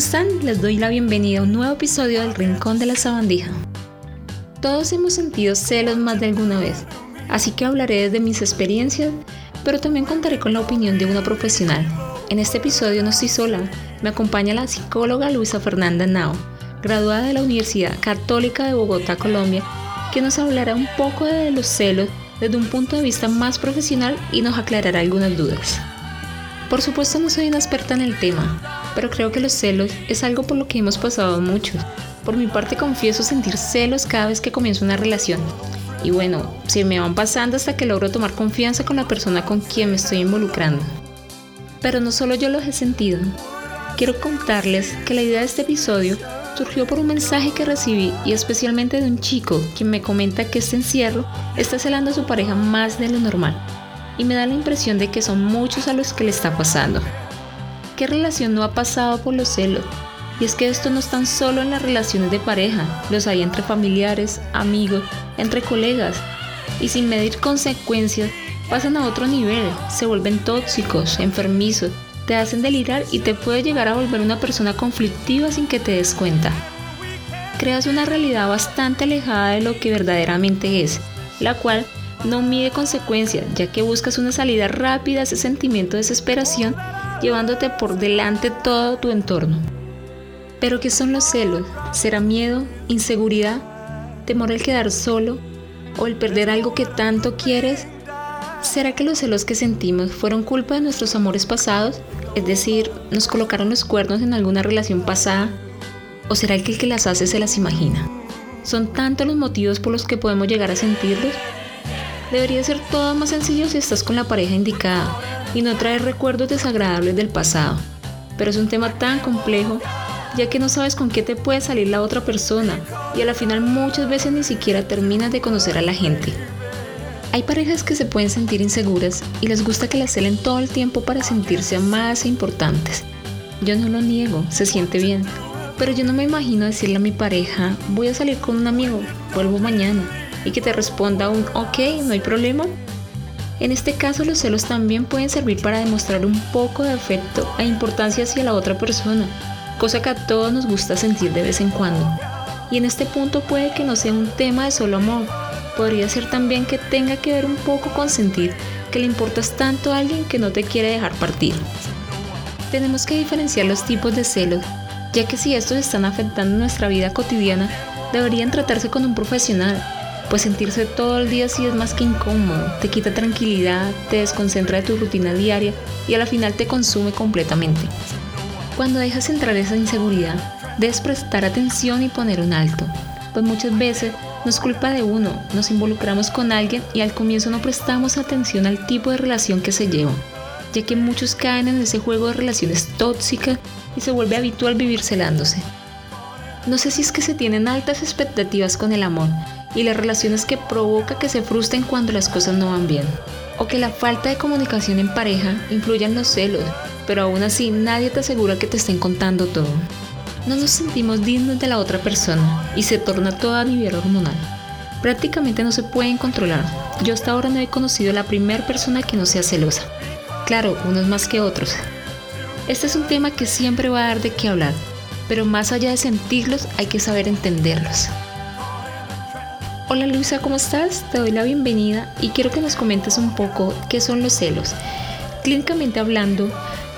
Hola, ¿cómo están? Les doy la bienvenida a un nuevo episodio del Rincón de la Sabandija. Todos hemos sentido celos más de alguna vez, así que hablaré desde mis experiencias, pero también contaré con la opinión de una profesional. En este episodio no estoy sola, me acompaña la psicóloga Luisa Fernanda Nao, graduada de la Universidad Católica de Bogotá, Colombia, que nos hablará un poco de los celos desde un punto de vista más profesional y nos aclarará algunas dudas. Por supuesto no soy una experta en el tema, pero creo que los celos es algo por lo que hemos pasado muchos. Por mi parte confieso sentir celos cada vez que comienzo una relación. Y bueno, se me van pasando hasta que logro tomar confianza con la persona con quien me estoy involucrando. Pero no solo yo los he sentido. Quiero contarles que la idea de este episodio surgió por un mensaje que recibí y especialmente de un chico quien me comenta que este encierro está celando a su pareja más de lo normal y me da la impresión de que son muchos a los que le está pasando. ¿Qué relación no ha pasado por los celos? Y es que esto no es tan solo en las relaciones de pareja, los hay entre familiares, amigos, entre colegas, y sin medir consecuencias pasan a otro nivel, se vuelven tóxicos, enfermizos, te hacen delirar y te puede llegar a volver una persona conflictiva sin que te des cuenta. Creas una realidad bastante alejada de lo que verdaderamente es, la cual no mide consecuencias, ya que buscas una salida rápida a ese sentimiento de desesperación, llevándote por delante todo tu entorno. Pero ¿qué son los celos? ¿Será miedo, inseguridad, temor al quedar solo o el perder algo que tanto quieres? ¿Será que los celos que sentimos fueron culpa de nuestros amores pasados? Es decir, ¿nos colocaron los cuernos en alguna relación pasada? ¿O será que el que las hace se las imagina? ¿Son tantos los motivos por los que podemos llegar a sentirlos? Debería ser todo más sencillo si estás con la pareja indicada y no traer recuerdos desagradables del pasado. Pero es un tema tan complejo ya que no sabes con qué te puede salir la otra persona y a la final muchas veces ni siquiera terminas de conocer a la gente. Hay parejas que se pueden sentir inseguras y les gusta que las celen todo el tiempo para sentirse más e importantes. Yo no lo niego, se siente bien, pero yo no me imagino decirle a mi pareja, voy a salir con un amigo, vuelvo mañana y que te responda un ok, no hay problema. En este caso los celos también pueden servir para demostrar un poco de afecto e importancia hacia la otra persona, cosa que a todos nos gusta sentir de vez en cuando. Y en este punto puede que no sea un tema de solo amor, podría ser también que tenga que ver un poco con sentir que le importas tanto a alguien que no te quiere dejar partir. Tenemos que diferenciar los tipos de celos, ya que si estos están afectando nuestra vida cotidiana, deberían tratarse con un profesional, pues sentirse todo el día así es más que incómodo, te quita tranquilidad, te desconcentra de tu rutina diaria y a la final te consume completamente. Cuando dejas entrar esa inseguridad, debes prestar atención y poner un alto, pues muchas veces no es culpa de uno, nos involucramos con alguien y al comienzo no prestamos atención al tipo de relación que se lleva, ya que muchos caen en ese juego de relaciones tóxicas y se vuelve habitual vivir celándose. No sé si es que se tienen altas expectativas con el amor y las relaciones que provoca que se frustren cuando las cosas no van bien. O que la falta de comunicación en pareja influya en los celos, pero aún así nadie te asegura que te estén contando todo. No nos sentimos dignos de la otra persona y se torna todo a nivel hormonal. Prácticamente no se pueden controlar. Yo hasta ahora no he conocido a la primera persona que no sea celosa. Claro, unos más que otros. Este es un tema que siempre va a dar de qué hablar, pero más allá de sentirlos hay que saber entenderlos. Hola Luisa, ¿cómo estás? Te doy la bienvenida y quiero que nos comentes un poco qué son los celos. Clínicamente hablando,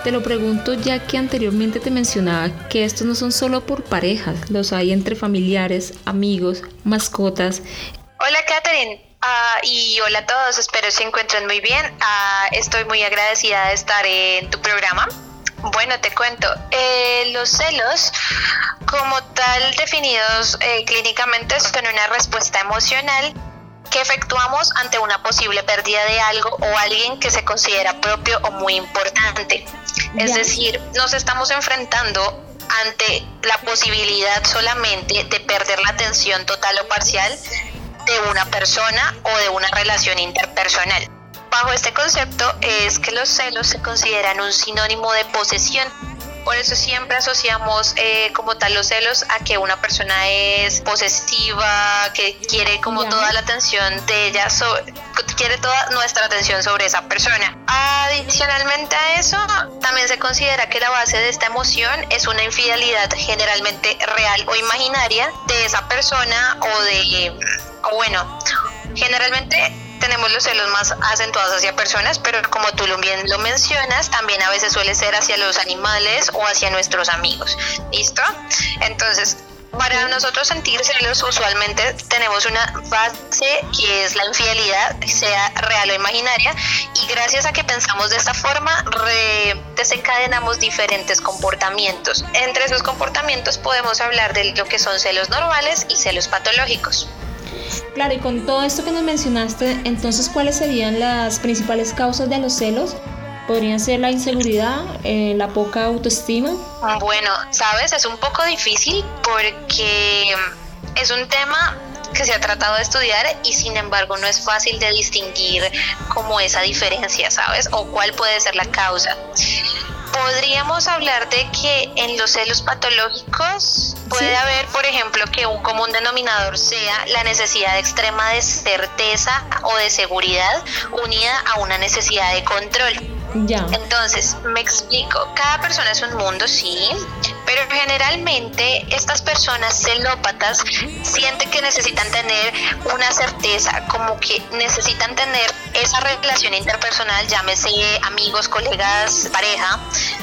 te lo pregunto ya que anteriormente te mencionaba que estos no son solo por parejas, los hay entre familiares, amigos, mascotas. Hola Katherine, ah, y hola a todos, espero se encuentren muy bien. Ah, estoy muy agradecida de estar en tu programa. Bueno, te cuento, eh, los celos como tal definidos eh, clínicamente son una respuesta emocional que efectuamos ante una posible pérdida de algo o alguien que se considera propio o muy importante. Es decir, nos estamos enfrentando ante la posibilidad solamente de perder la atención total o parcial de una persona o de una relación interpersonal. Bajo este concepto es que los celos se consideran un sinónimo de posesión Por eso siempre asociamos eh, como tal los celos a que una persona es posesiva, que quiere como toda la atención de ella, quiere toda nuestra atención sobre esa persona. Adicionalmente a eso, también se considera que la base de esta emoción es una infidelidad generalmente real o imaginaria de esa persona o de, o bueno, generalmente tenemos los celos más acentuados hacia personas, pero como tú bien lo mencionas, también a veces suele ser hacia los animales o hacia nuestros amigos. ¿Listo? Entonces, para nosotros sentir celos usualmente tenemos una base que es la infidelidad, sea real o imaginaria, y gracias a que pensamos de esta forma desencadenamos diferentes comportamientos. Entre esos comportamientos podemos hablar de lo que son celos normales y celos patológicos. Claro, y con todo esto que nos mencionaste, entonces, ¿cuáles serían las principales causas de los celos? ¿Podrían ser la inseguridad, eh, la poca autoestima? Bueno, sabes, es un poco difícil porque es un tema que se ha tratado de estudiar y sin embargo no es fácil de distinguir como esa diferencia, ¿sabes? O cuál puede ser la causa. Podríamos hablar de que en los celos patológicos puede haber, por ejemplo, que un común denominador sea la necesidad extrema de certeza o de seguridad unida a una necesidad de control. Ya. Entonces, me explico, cada persona es un mundo, sí, pero generalmente estas personas celópatas sienten que necesitan tener una certeza, como que necesitan tener esa relación interpersonal, llámese amigos, colegas, pareja,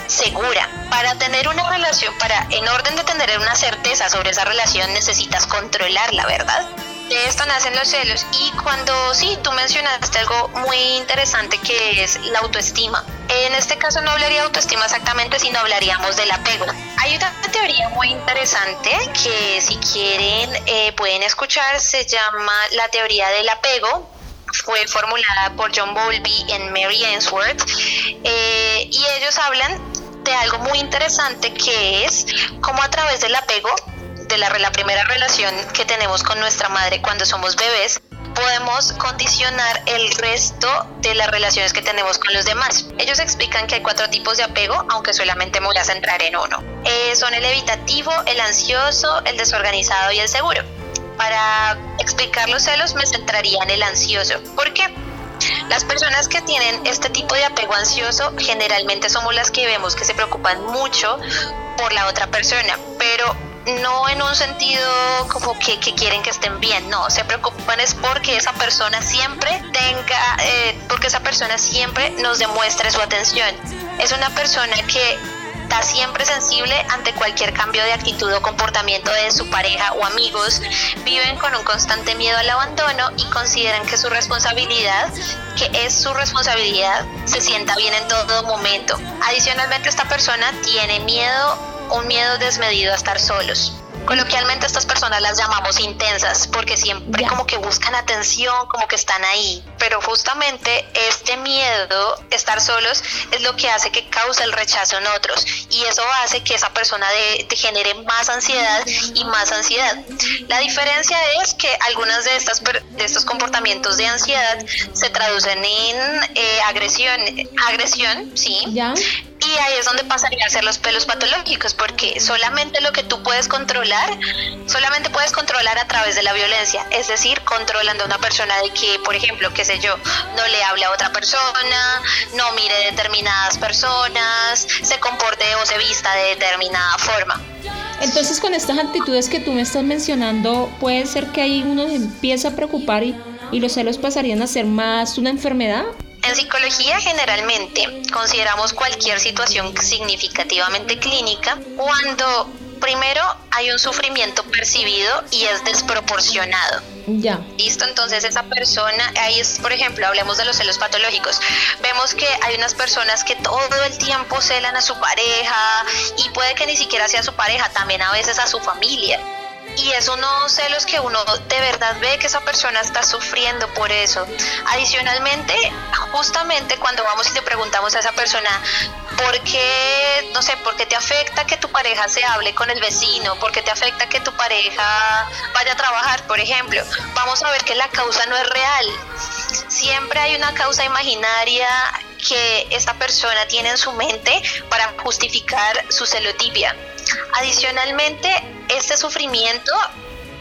segura. Para tener una relación, para en orden de tener una certeza sobre esa relación necesitas controlarla, ¿verdad? De esto nacen los celos. Y cuando sí, tú mencionaste algo muy interesante que es la autoestima. En este caso no hablaría de autoestima exactamente, sino hablaríamos del apego. Hay una teoría muy interesante que si quieren eh, pueden escuchar, se llama la teoría del apego. Fue formulada por John Bowlby en Mary Ainsworth eh, y ellos hablan de algo muy interesante que es cómo a través del apego de la, la primera relación que tenemos con nuestra madre cuando somos bebés, podemos condicionar el resto de las relaciones que tenemos con los demás. Ellos explican que hay cuatro tipos de apego, aunque solamente me voy a centrar en uno. Eh, son el evitativo, el ansioso, el desorganizado y el seguro. Para explicar los celos me centraría en el ansioso. ¿Por qué? Las personas que tienen este tipo de apego ansioso generalmente somos las que vemos que se preocupan mucho por la otra persona, pero no en un sentido como que, quieren que estén bien, no, se preocupan es porque esa persona siempre tenga, eh, porque esa persona siempre nos demuestre su atención. Es una persona que está siempre sensible ante cualquier cambio de actitud o comportamiento de su pareja o amigos, viven con un constante miedo al abandono y consideran que su responsabilidad, que es su responsabilidad, se sienta bien en todo momento. Adicionalmente, esta persona tiene miedo un miedo desmedido a estar solos. Coloquialmente estas personas las llamamos intensas porque siempre como que buscan atención, como que están ahí. Pero justamente este miedo, estar solos, es lo que hace que cause el rechazo en otros. Y eso hace que esa persona de, genere más ansiedad y más ansiedad. La diferencia es que algunas de, estas, de estos comportamientos de ansiedad se traducen en eh, agresión. Agresión, sí. ¿Ya? Y ahí es donde pasarían a ser los pelos patológicos, porque solamente lo que tú puedes controlar, solamente puedes controlar a través de la violencia, es decir, controlando a una persona de que, por ejemplo, qué sé yo, no le hable a otra persona, no mire determinadas personas, se comporte o se vista de determinada forma. Entonces con estas actitudes que tú me estás mencionando, puede ser que ahí uno se empieza a preocupar y, y los celos pasarían a ser más una enfermedad. En psicología generalmente consideramos cualquier situación significativamente clínica cuando primero hay un sufrimiento percibido y es desproporcionado. Ya. Listo, entonces esa persona, ahí es, por ejemplo, hablemos de los celos patológicos. Vemos que hay unas personas que todo el tiempo celan a su pareja y puede que ni siquiera sea su pareja, también a veces a su familia y es unos celos que uno de verdad ve que esa persona está sufriendo por eso. Adicionalmente, justamente cuando vamos y le preguntamos a esa persona, ¿por qué, no sé, por qué te afecta que tu pareja se hable con el vecino? ¿Por qué te afecta que tu pareja vaya a trabajar, por ejemplo? Vamos a ver que la causa no es real. Siempre hay una causa imaginaria que esta persona tiene en su mente para justificar su celotipia. Adicionalmente, este sufrimiento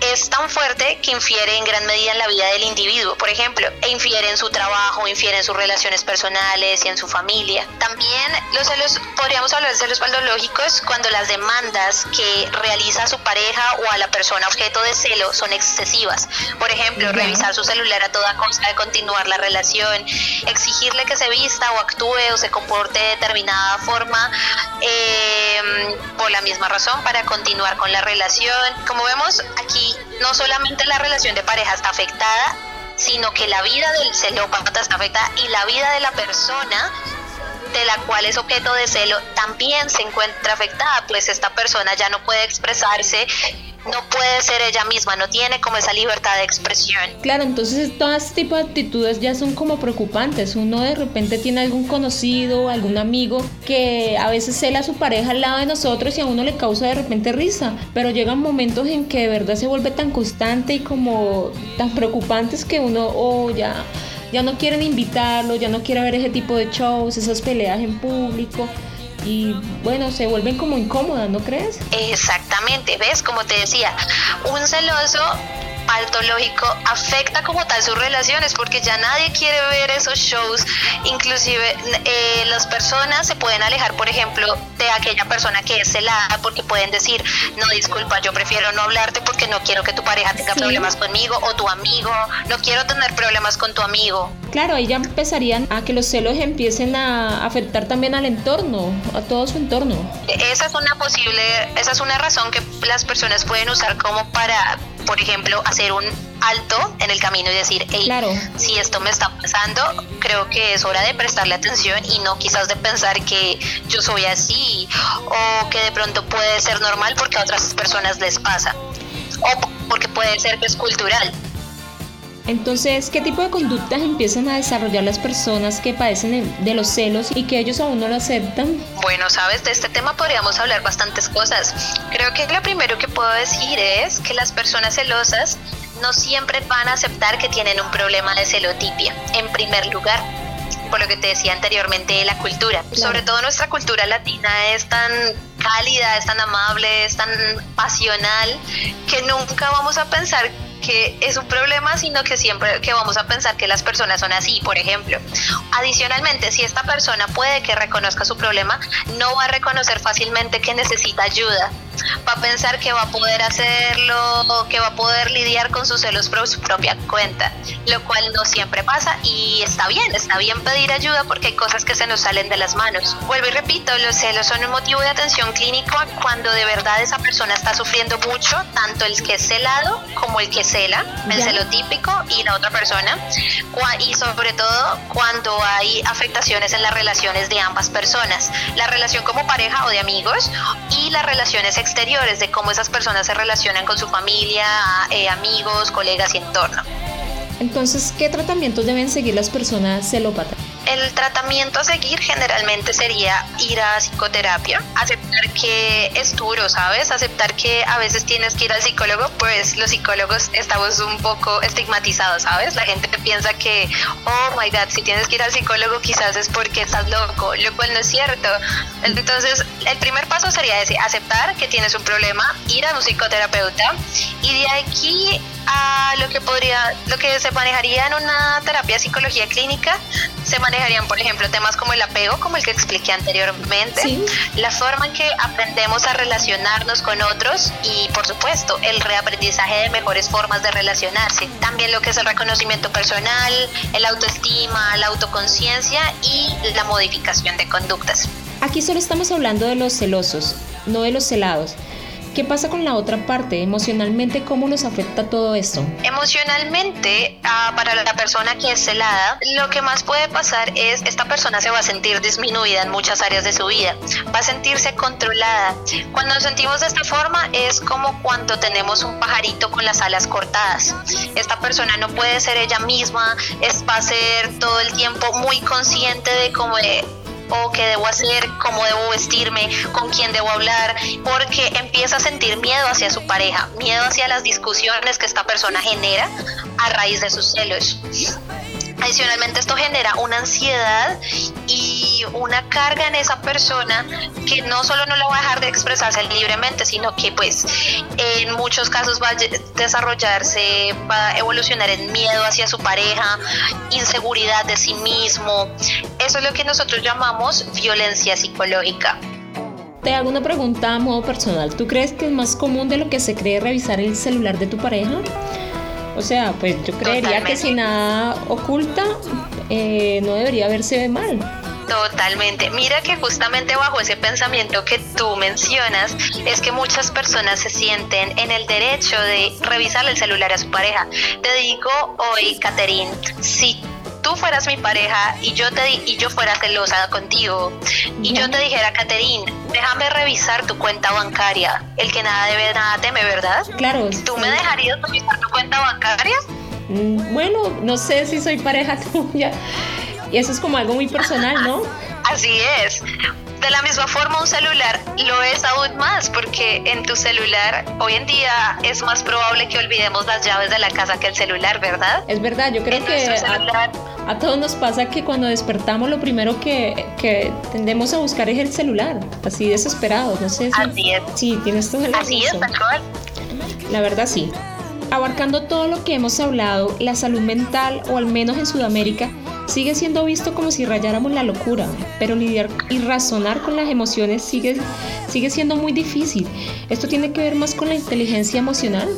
es tan fuerte que infiere en gran medida en la vida del individuo, por ejemplo, e infiere en su trabajo, infiere en sus relaciones personales y en su familia. También los celos, podríamos hablar de celos patológicos cuando las demandas que realiza su pareja o a la persona objeto de celo son excesivas. Por ejemplo, revisar su celular a toda costa de continuar la relación, exigirle que se vista o actúe o se comporte de determinada forma eh, por la misma razón para continuar con la relación. Como vemos aquí no solamente la relación de pareja está afectada, sino que la vida del celópata está afectada y la vida de la persona de la cual es objeto de celo también se encuentra afectada, pues esta persona ya no puede expresarse no puede ser ella misma, no tiene como esa libertad de expresión. Claro, entonces todo este tipo de actitudes ya son como preocupantes. Uno de repente tiene algún conocido, algún amigo que a veces cela a su pareja al lado de nosotros y a uno le causa de repente risa, pero llegan momentos en que de verdad se vuelve tan constante y como tan preocupantes que uno, oh, ya ya no quieren invitarlo, ya no quiere ver ese tipo de shows, esas peleas en público y bueno, se vuelven como incómodas, ¿no crees? Exactamente, ves, como te decía, un celoso patológico afecta como tal sus relaciones porque ya nadie quiere ver esos shows. Inclusive eh, las personas se pueden alejar por ejemplo de aquella persona que es celada porque pueden decir no disculpa yo prefiero no hablarte porque no quiero que tu pareja tenga problemas conmigo o tu amigo. No quiero tener problemas con tu amigo claro ahí ya empezarían a que los celos empiecen a afectar también al entorno a todo su entorno esa es una posible esa es una razón que las personas pueden usar como para por ejemplo, hacer un alto en el camino y decir, hey, claro. si esto me está pasando, creo que es hora de prestarle atención y no quizás de pensar que yo soy así o que de pronto puede ser normal porque a otras personas les pasa o porque puede ser que es cultural. Entonces, ¿qué tipo de conductas empiezan a desarrollar las personas que padecen de los celos y que ellos aún no lo aceptan? Bueno, sabes, de este tema podríamos hablar bastantes cosas. Creo que lo primero que puedo decir es que las personas celosas no siempre van a aceptar que tienen un problema de celotipia, en primer lugar por lo que te decía anteriormente de la cultura. Sobre todo nuestra cultura latina es tan cálida, es tan amable, es tan pasional, que nunca vamos a pensar que es un problema, sino que siempre que vamos a pensar que las personas son así, por ejemplo. Adicionalmente, si esta persona puede que reconozca su problema, no va a reconocer fácilmente que necesita ayuda va a pensar que va a poder hacerlo, que va a poder lidiar con sus celos por su propia cuenta, lo cual no siempre pasa y está bien, está bien pedir ayuda porque hay cosas que se nos salen de las manos. Vuelvo y repito, los celos son un motivo de atención clínico cuando de verdad esa persona está sufriendo mucho, tanto el que es celado como el que cela, el celo típico y la otra persona, y sobre todo cuando hay afectaciones en las relaciones de ambas personas, la relación como pareja o de amigos y las relaciones exteriores de cómo esas personas se relacionan con su familia, eh, amigos, colegas y entorno. Entonces, ¿qué tratamientos deben seguir las personas celópatas? El tratamiento a seguir generalmente sería ir a psicoterapia, aceptar que es duro, ¿sabes? Aceptar que a veces tienes que ir al psicólogo, pues los psicólogos estamos un poco estigmatizados, ¿sabes? La gente piensa que, oh my god, si tienes que ir al psicólogo quizás es porque estás loco, lo cual no es cierto. Entonces, el primer paso sería decir, aceptar que tienes un problema, ir a un psicoterapeuta y de aquí a lo que podría, lo que se manejaría en una terapia de psicología clínica, se manejarían, por ejemplo, temas como el apego, como el que expliqué anteriormente, la forma en que aprendemos a relacionarnos con otros y, por supuesto, el reaprendizaje de mejores formas de relacionarse. También lo que es el reconocimiento personal, el autoestima, la autoconciencia y la modificación de conductas. Aquí solo estamos hablando de los celosos, no de los celados. ¿Qué pasa con la otra parte? Emocionalmente, ¿cómo nos afecta todo esto? Emocionalmente, ah, para la persona que es celada, lo que más puede pasar es esta persona se va a sentir disminuida en muchas áreas de su vida, va a sentirse controlada. Cuando nos sentimos de esta forma es como cuando tenemos un pajarito con las alas cortadas. Esta persona no puede ser ella misma, es, va a ser todo el tiempo muy consciente de cómo o qué debo hacer, cómo debo vestirme, con quién debo hablar, porque empieza a sentir miedo hacia su pareja, miedo hacia las discusiones que esta persona genera a raíz de sus celos. Adicionalmente esto genera una ansiedad y una carga en esa persona que no solo no le va a dejar de expresarse libremente, sino que pues en muchos casos va a desarrollarse, va a evolucionar en miedo hacia su pareja, inseguridad de sí mismo. Eso es lo que nosotros llamamos violencia psicológica. Te hago una pregunta a modo personal. ¿Tú crees que es más común de lo que se cree revisar el celular de tu pareja? O sea, pues yo creería que si nada oculta, eh, no debería verse mal. Totalmente. Mira que justamente bajo ese pensamiento que tú mencionas es que muchas personas se sienten en el derecho de revisar el celular a su pareja. Te digo hoy, Caterín, si tú fueras mi pareja y yo te y yo fuera celosa contigo y yo te dijera, Caterín, déjame revisar tu cuenta bancaria. El que nada debe, nada teme, ¿verdad? Claro. ¿Tú me dejarías revisar tu cuenta bancaria? Mm, bueno, no sé si soy pareja tuya. Y eso es como algo muy personal, ¿no? Así es. De la misma forma, un celular lo es aún más, porque en tu celular hoy en día es más probable que olvidemos las llaves de la casa que el celular, ¿verdad? Es verdad, yo creo que a, todos nos pasa que cuando despertamos lo primero que, que, tendemos a buscar es el celular, así desesperados, no sé si... Así es. Sí, tienes todo el Así es, La verdad sí. Abarcando todo lo que hemos hablado, la salud mental, o al menos en Sudamérica, sigue siendo visto como si rayáramos la locura, pero lidiar y razonar con las emociones sigue, sigue siendo muy difícil. ¿Esto tiene que ver más con la inteligencia emocional?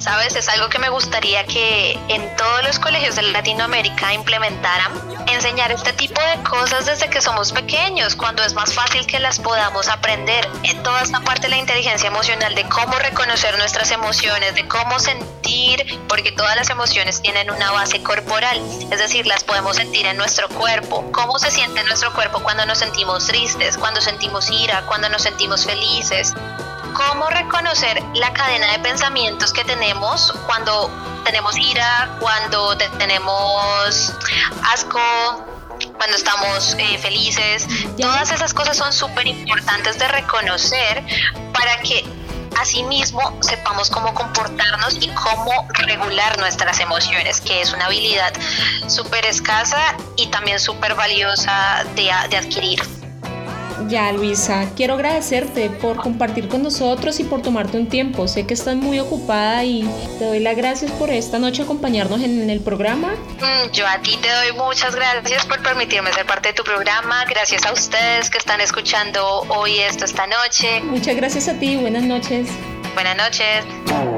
¿Sabes? Es algo que me gustaría que en todos los colegios de Latinoamérica implementaran, enseñar este tipo de cosas desde que somos pequeños, cuando es más fácil que las podamos aprender. En toda esta parte de la inteligencia emocional, de cómo reconocer nuestras emociones, de cómo sentir, porque todas las emociones tienen una base corporal, es decir, las podemos sentir en nuestro cuerpo. ¿Cómo se siente nuestro cuerpo cuando nos sentimos tristes, cuando sentimos ira, cuando nos sentimos felices? Cómo reconocer la cadena de pensamientos que tenemos cuando tenemos ira, cuando tenemos asco, cuando estamos eh, felices. Todas esas cosas son súper importantes de reconocer para que asimismo sepamos cómo comportarnos y cómo regular nuestras emociones, que es una habilidad súper escasa y también súper valiosa de adquirir. Ya, Luisa, quiero agradecerte por compartir con nosotros y por tomarte un tiempo. Sé que estás muy ocupada y te doy las gracias por esta noche acompañarnos en, el programa. Mm, yo a ti te doy muchas gracias por permitirme ser parte de tu programa. Gracias a ustedes que están escuchando hoy esto esta noche. Muchas gracias a ti. Buenas noches. Buenas noches.